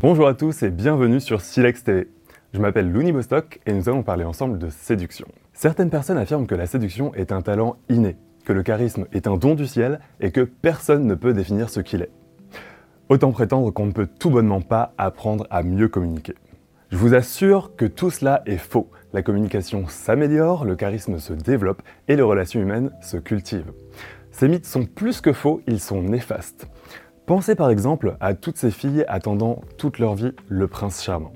Bonjour à tous et bienvenue sur Silex TV. Je m'appelle Louni Bostock et nous allons parler ensemble de séduction. Certaines personnes affirment que la séduction est un talent inné, que le charisme est un don du ciel et que personne ne peut définir ce qu'il est. Autant prétendre qu'on ne peut tout bonnement pas apprendre à mieux communiquer. Je vous assure que tout cela est faux. La communication s'améliore, le charisme se développe et les relations humaines se cultivent. Ces mythes sont plus que faux, ils sont néfastes. Pensez par exemple à toutes ces filles attendant toute leur vie le prince charmant.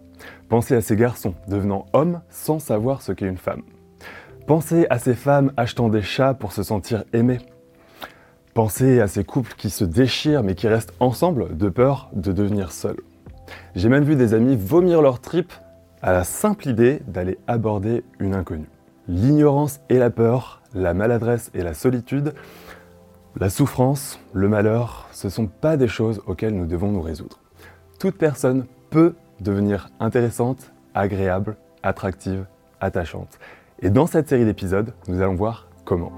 Pensez à ces garçons devenant hommes sans savoir ce qu'est une femme. Pensez à ces femmes achetant des chats pour se sentir aimées. Pensez à ces couples qui se déchirent mais qui restent ensemble de peur de devenir seuls. J'ai même vu des amis vomir leur tripes à la simple idée d'aller aborder une inconnue. L'ignorance et la peur, la maladresse et la solitude la souffrance, le malheur, ce ne sont pas des choses auxquelles nous devons nous résoudre. Toute personne peut devenir intéressante, agréable, attractive, attachante. Et dans cette série d'épisodes, nous allons voir comment.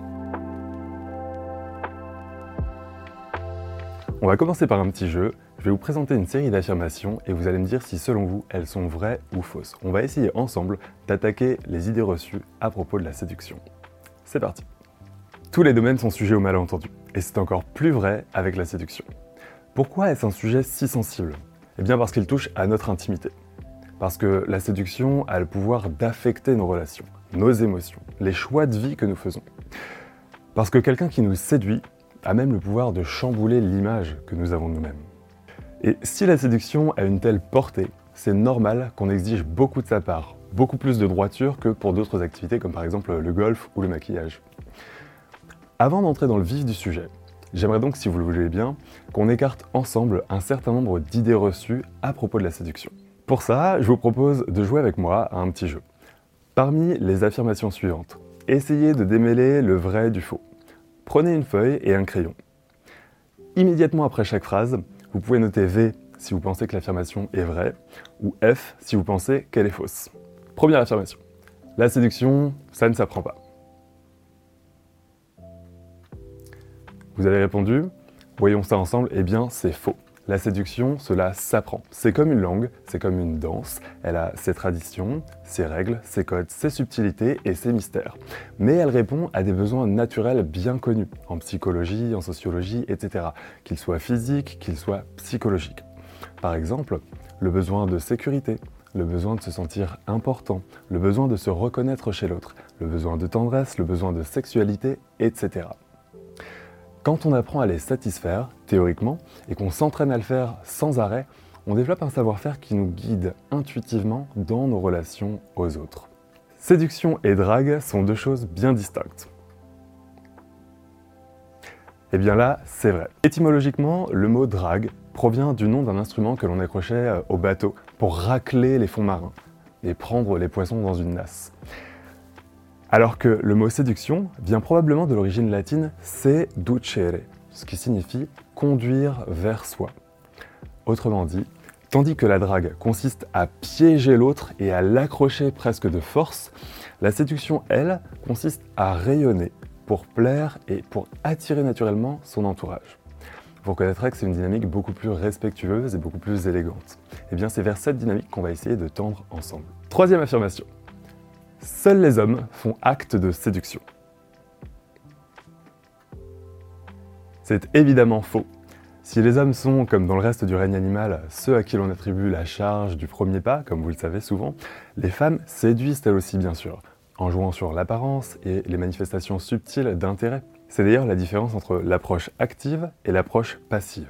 On va commencer par un petit jeu. Je vais vous présenter une série d'affirmations et vous allez me dire si selon vous elles sont vraies ou fausses. On va essayer ensemble d'attaquer les idées reçues à propos de la séduction. C'est parti. Tous les domaines sont sujets au malentendu. Et c'est encore plus vrai avec la séduction. Pourquoi est-ce un sujet si sensible? Eh bien parce qu'il touche à notre intimité. Parce que la séduction a le pouvoir d'affecter nos relations, nos émotions, les choix de vie que nous faisons. Parce que quelqu'un qui nous séduit a même le pouvoir de chambouler l'image que nous avons de nous-mêmes. Et si la séduction a une telle portée, c'est normal qu'on exige beaucoup de sa part, beaucoup plus de droiture que pour d'autres activités comme par exemple le golf ou le maquillage. Avant d'entrer dans le vif du sujet, j'aimerais donc, si vous le voulez bien, qu'on écarte ensemble un certain nombre d'idées reçues à propos de la séduction. Pour ça, je vous propose de jouer avec moi à un petit jeu. Parmi les affirmations suivantes, essayez de démêler le vrai du faux. Prenez une feuille et un crayon. Immédiatement après chaque phrase, vous pouvez noter V si vous pensez que l'affirmation est vraie, ou F si vous pensez qu'elle est fausse. Première affirmation. La séduction, ça ne s'apprend pas. Vous avez répondu Voyons ça ensemble, eh bien c'est faux. La séduction, cela s'apprend. C'est comme une langue, c'est comme une danse. Elle a ses traditions, ses règles, ses codes, ses subtilités et ses mystères. Mais elle répond à des besoins naturels bien connus, en psychologie, en sociologie, etc. Qu'ils soient physiques, qu'ils soient psychologiques. Par exemple, le besoin de sécurité, le besoin de se sentir important, le besoin de se reconnaître chez l'autre, le besoin de tendresse, le besoin de sexualité, etc. Quand on apprend à les satisfaire, théoriquement, et qu'on s'entraîne à le faire sans arrêt, on développe un savoir-faire qui nous guide intuitivement dans nos relations aux autres. Séduction et drague sont deux choses bien distinctes. Eh bien là, c'est vrai. Étymologiquement, le mot drague provient du nom d'un instrument que l'on accrochait euh, au bateau pour racler les fonds marins et prendre les poissons dans une nasse. Alors que le mot séduction vient probablement de l'origine latine seducere, ce qui signifie conduire vers soi. Autrement dit, tandis que la drague consiste à piéger l'autre et à l'accrocher presque de force, la séduction, elle, consiste à rayonner pour plaire et pour attirer naturellement son entourage. Vous reconnaîtrez que c'est une dynamique beaucoup plus respectueuse et beaucoup plus élégante. Et eh bien c'est vers cette dynamique qu'on va essayer de tendre ensemble. Troisième affirmation. Seuls les hommes font acte de séduction. C'est évidemment faux. Si les hommes sont, comme dans le reste du règne animal, ceux à qui l'on attribue la charge du premier pas, comme vous le savez souvent, les femmes séduisent elles aussi bien sûr, en jouant sur l'apparence et les manifestations subtiles d'intérêt. C'est d'ailleurs la différence entre l'approche active et l'approche passive.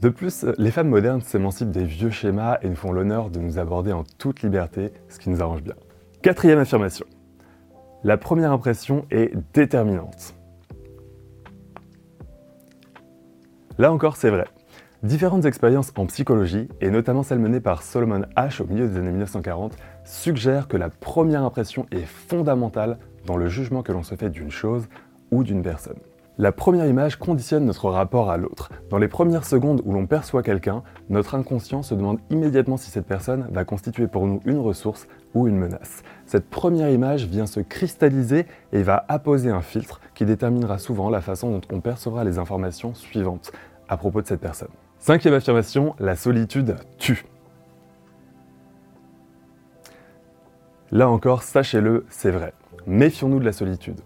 De plus, les femmes modernes s'émancipent des vieux schémas et nous font l'honneur de nous aborder en toute liberté, ce qui nous arrange bien. Quatrième affirmation. La première impression est déterminante. Là encore, c'est vrai. Différentes expériences en psychologie, et notamment celle menée par Solomon Ash au milieu des années 1940, suggèrent que la première impression est fondamentale dans le jugement que l'on se fait d'une chose ou d'une personne. La première image conditionne notre rapport à l'autre. Dans les premières secondes où l'on perçoit quelqu'un, notre inconscient se demande immédiatement si cette personne va constituer pour nous une ressource ou une menace. Cette première image vient se cristalliser et va apposer un filtre qui déterminera souvent la façon dont on percevra les informations suivantes à propos de cette personne. Cinquième affirmation, la solitude tue. Là encore, sachez-le, c'est vrai. Méfions-nous de la solitude.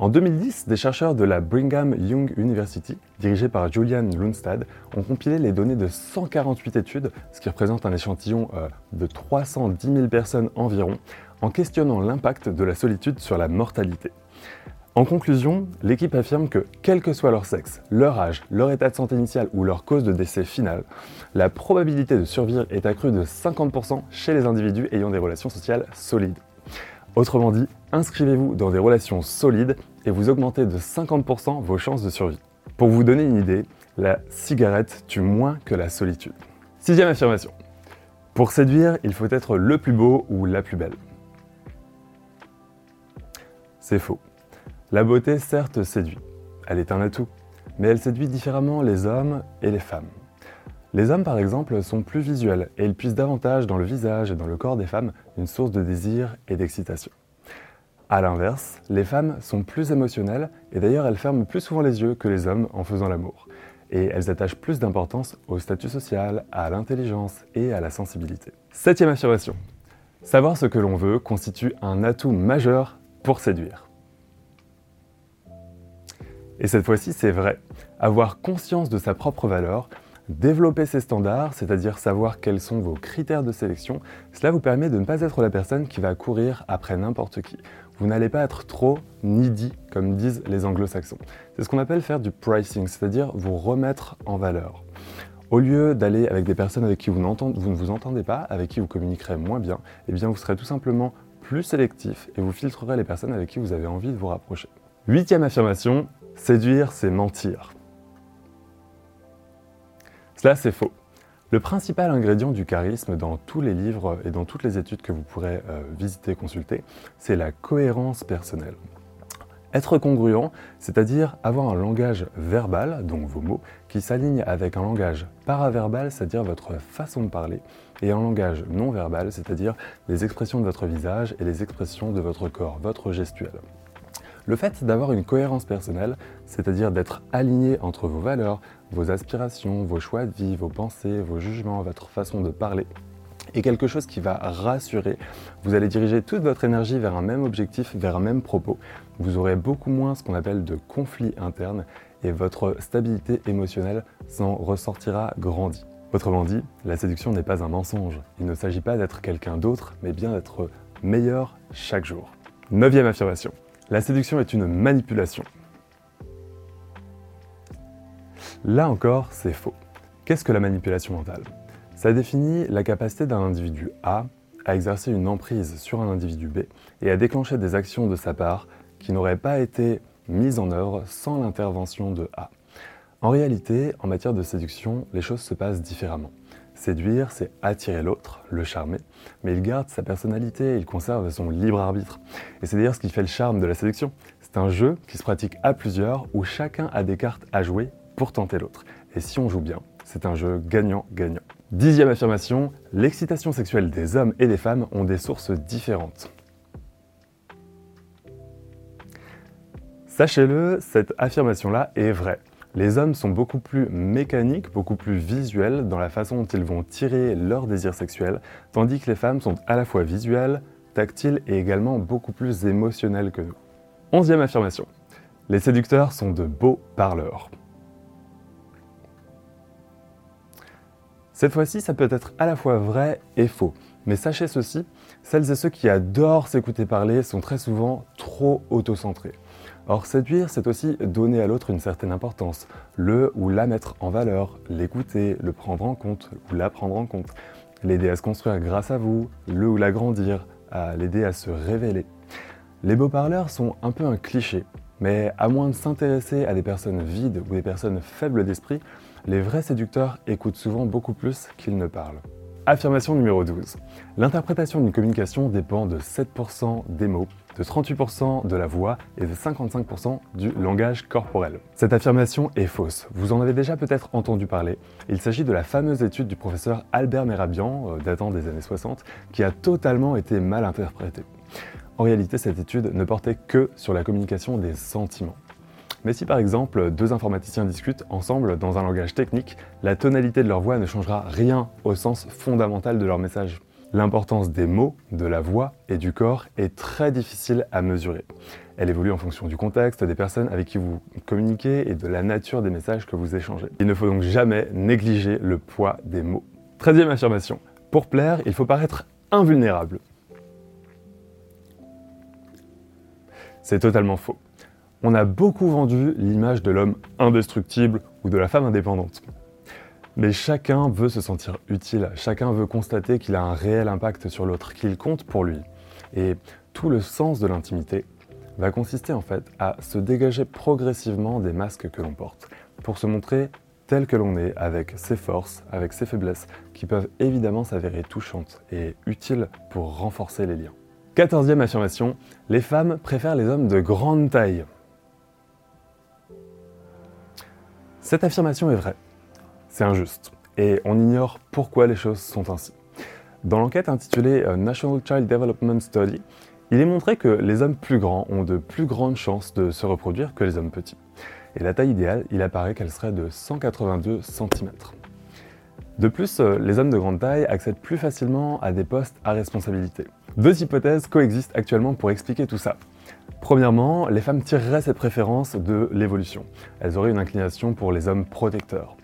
En 2010, des chercheurs de la Brigham Young University, dirigés par Julian Lundstad, ont compilé les données de 148 études, ce qui représente un échantillon euh, de 310 000 personnes environ, en questionnant l'impact de la solitude sur la mortalité. En conclusion, l'équipe affirme que, quel que soit leur sexe, leur âge, leur état de santé initial ou leur cause de décès final, la probabilité de survivre est accrue de 50% chez les individus ayant des relations sociales solides. Autrement dit, inscrivez-vous dans des relations solides et vous augmentez de 50% vos chances de survie. Pour vous donner une idée, la cigarette tue moins que la solitude. Sixième affirmation. Pour séduire, il faut être le plus beau ou la plus belle. C'est faux. La beauté, certes, séduit. Elle est un atout, mais elle séduit différemment les hommes et les femmes. Les hommes, par exemple, sont plus visuels et ils puissent davantage dans le visage et dans le corps des femmes source de désir et d'excitation. A l'inverse, les femmes sont plus émotionnelles et d'ailleurs elles ferment plus souvent les yeux que les hommes en faisant l'amour. Et elles attachent plus d'importance au statut social, à l'intelligence et à la sensibilité. Septième affirmation. Savoir ce que l'on veut constitue un atout majeur pour séduire. Et cette fois-ci, c'est vrai. Avoir conscience de sa propre valeur, développer ses standards, c'est-à-dire savoir quels sont vos critères de sélection, cela vous permet de ne pas être la personne qui va courir après n'importe qui. Vous n'allez pas être trop needy, comme disent les anglo-saxons. C'est ce qu'on appelle faire du pricing, c'est-à-dire vous remettre en valeur. Au lieu d'aller avec des personnes avec qui vous, vous, ne vous entendez pas, avec qui vous communiquerez moins bien, eh bien vous serez tout simplement plus sélectif et vous filtrerez les personnes avec qui vous avez envie de vous rapprocher. Huitième affirmation, Séduire, c'est mentir. Cela, c'est faux. Le principal ingrédient du charisme dans tous les livres et dans toutes les études que vous pourrez euh, visiter, consulter, c'est la cohérence personnelle. Être congruent, c'est-à-dire avoir un langage verbal, donc vos mots, qui s'aligne avec un langage paraverbal, c'est-à-dire votre façon de parler, et un langage non verbal, c'est-à-dire les expressions de votre visage et les expressions de votre corps, votre gestuelle. Le fait d'avoir une cohérence personnelle, c'est-à-dire d'être aligné entre vos valeurs, vos aspirations, vos choix de vie, vos pensées, vos jugements, votre façon de parler, est quelque chose qui va rassurer. Vous allez diriger toute votre énergie vers un même objectif, vers un même propos. Vous aurez beaucoup moins ce qu'on appelle de conflits internes et votre stabilité émotionnelle s'en ressortira grandie. Autrement dit, la séduction n'est pas un mensonge. Il ne s'agit pas d'être quelqu'un d'autre, mais bien d'être meilleur chaque jour. Neuvième affirmation. La séduction est une manipulation. Là encore, c'est faux. Qu'est-ce que la manipulation mentale? Ça définit la capacité d'un individu A à exercer une emprise sur un individu B et à déclencher des actions de sa part qui n'auraient pas été mises en œuvre sans l'intervention de A. En réalité, en matière de séduction, les choses se passent différemment. Séduire, c'est attirer l'autre, le charmer, mais il garde sa personnalité, il conserve son libre arbitre. Et c'est d'ailleurs ce qui fait le charme de la séduction. C'est un jeu qui se pratique à plusieurs où chacun a des cartes à jouer pour tenter l'autre. Et si on joue bien, c'est un jeu gagnant-gagnant. Dixième affirmation, l'excitation sexuelle des hommes et des femmes ont des sources différentes. Sachez-le, cette affirmation-là est vraie. Les hommes sont beaucoup plus mécaniques, beaucoup plus visuels dans la façon dont ils vont tirer leur désir sexuel, tandis que les femmes sont à la fois visuelles, tactiles et également beaucoup plus émotionnelles que nous. Onzième affirmation. Les séducteurs sont de beaux parleurs. Cette fois-ci, ça peut être à la fois vrai et faux. Mais sachez ceci, celles et ceux qui adorent s'écouter parler sont très souvent trop autocentrés. Or, séduire, c'est aussi donner à l'autre une certaine importance, le ou la mettre en valeur, l'écouter, le prendre en compte ou la prendre en compte, l'aider à se construire grâce à vous, le ou la grandir, à l'aider à se révéler. Les beaux parleurs sont un peu un cliché, mais à moins de s'intéresser à des personnes vides ou des personnes faibles d'esprit, Les vrais séducteurs écoutent souvent beaucoup plus qu'ils ne parlent. Affirmation numéro 12. L'interprétation d'une communication dépend de 7% des mots, de 38% de la voix et de 55% du langage corporel. Cette affirmation est fausse. Vous en avez déjà peut-être entendu parler. Il s'agit de la fameuse étude du professeur Albert Merabian, euh, datant des années 60, qui a totalement été mal interprétée. En réalité, cette étude ne portait que sur la communication des sentiments. Mais si par exemple deux informaticiens discutent ensemble dans un langage technique, la tonalité de leur voix ne changera rien au sens fondamental de leur message. L'importance des mots, de la voix et du corps est très difficile à mesurer. Elle évolue en fonction du contexte, des personnes avec qui vous communiquez et de la nature des messages que vous échangez. Il ne faut donc jamais négliger le poids des mots. Treizième affirmation. Pour plaire, il faut paraître invulnérable. C'est totalement faux on a beaucoup vendu l'image de l'homme indestructible ou de la femme indépendante. Mais chacun veut se sentir utile, chacun veut constater qu'il a un réel impact sur l'autre, qu'il compte pour lui. Et tout le sens de l'intimité va consister en fait à se dégager progressivement des masques que l'on porte, pour se montrer tel que l'on est, avec ses forces, avec ses faiblesses, qui peuvent évidemment s'avérer touchantes et utiles pour renforcer les liens. Quatorzième affirmation, les femmes préfèrent les hommes de grande taille. Cette affirmation est vraie. C'est injuste. Et on ignore pourquoi les choses sont ainsi. Dans l'enquête intitulée euh, National Child Development Study, il est montré que les hommes plus grands ont de plus grandes chances de se reproduire que les hommes petits. Et la taille idéale, il apparaît qu'elle serait de 182 cm. De plus, euh, les hommes de grande taille accèdent plus facilement à des postes à responsabilité. Deux hypothèses coexistent actuellement pour expliquer tout ça. Premièrement, les femmes tireraient cette préférence de l'évolution. Elles auraient une inclination pour les hommes protecteurs.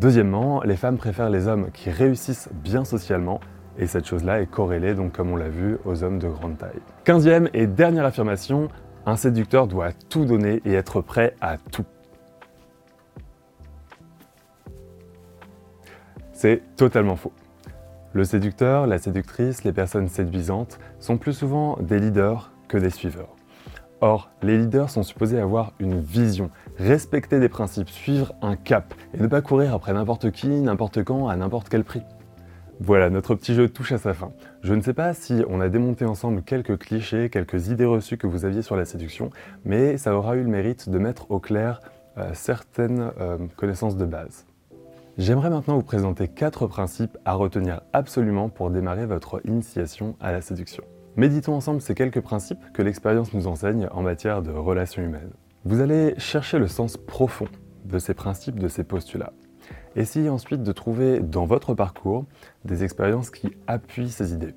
Deuxièmement, les femmes préfèrent les hommes qui réussissent bien socialement, et cette chose-là est corrélée, donc comme on l'a vu, aux hommes de grande taille. Quinzième et dernière affirmation, un séducteur doit tout donner et être prêt à tout. C'est totalement faux. Le séducteur, la séductrice, les personnes séduisantes sont plus souvent des leaders que des suiveurs. Or, les leaders sont supposés avoir une vision, respecter des principes, suivre un cap et ne pas courir après n'importe qui, n'importe quand, à n'importe quel prix. Voilà, notre petit jeu touche à sa fin. Je ne sais pas si on a démonté ensemble quelques clichés, quelques idées reçues que vous aviez sur la séduction, mais ça aura eu le mérite de mettre au clair euh, certaines euh, connaissances de base. J'aimerais maintenant vous présenter quatre principes à retenir absolument pour démarrer votre initiation à la séduction. Méditons ensemble ces quelques principes que l'expérience nous enseigne en matière de relations humaines. Vous allez chercher le sens profond de ces principes, de ces postulats. Essayez ensuite de trouver dans votre parcours des expériences qui appuient ces idées.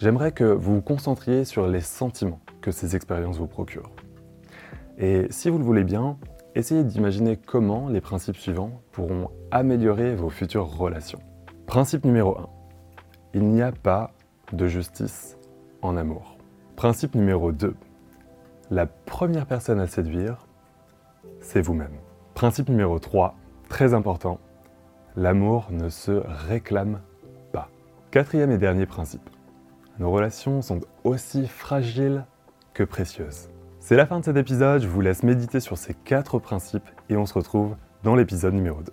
J'aimerais que vous vous concentriez sur les sentiments que ces expériences vous procurent. Et si vous le voulez bien, essayez d'imaginer comment les principes suivants pourront améliorer vos futures relations. Principe numéro 1. Il n'y a pas de justice en amour. Principe numéro 2. La première personne à séduire, c'est vous-même. Principe numéro 3, très important, l'amour ne se réclame pas. Quatrième et dernier principe. Nos relations sont aussi fragiles que précieuses. C'est la fin de cet épisode, je vous laisse méditer sur ces quatre principes et on se retrouve dans l'épisode numéro 2.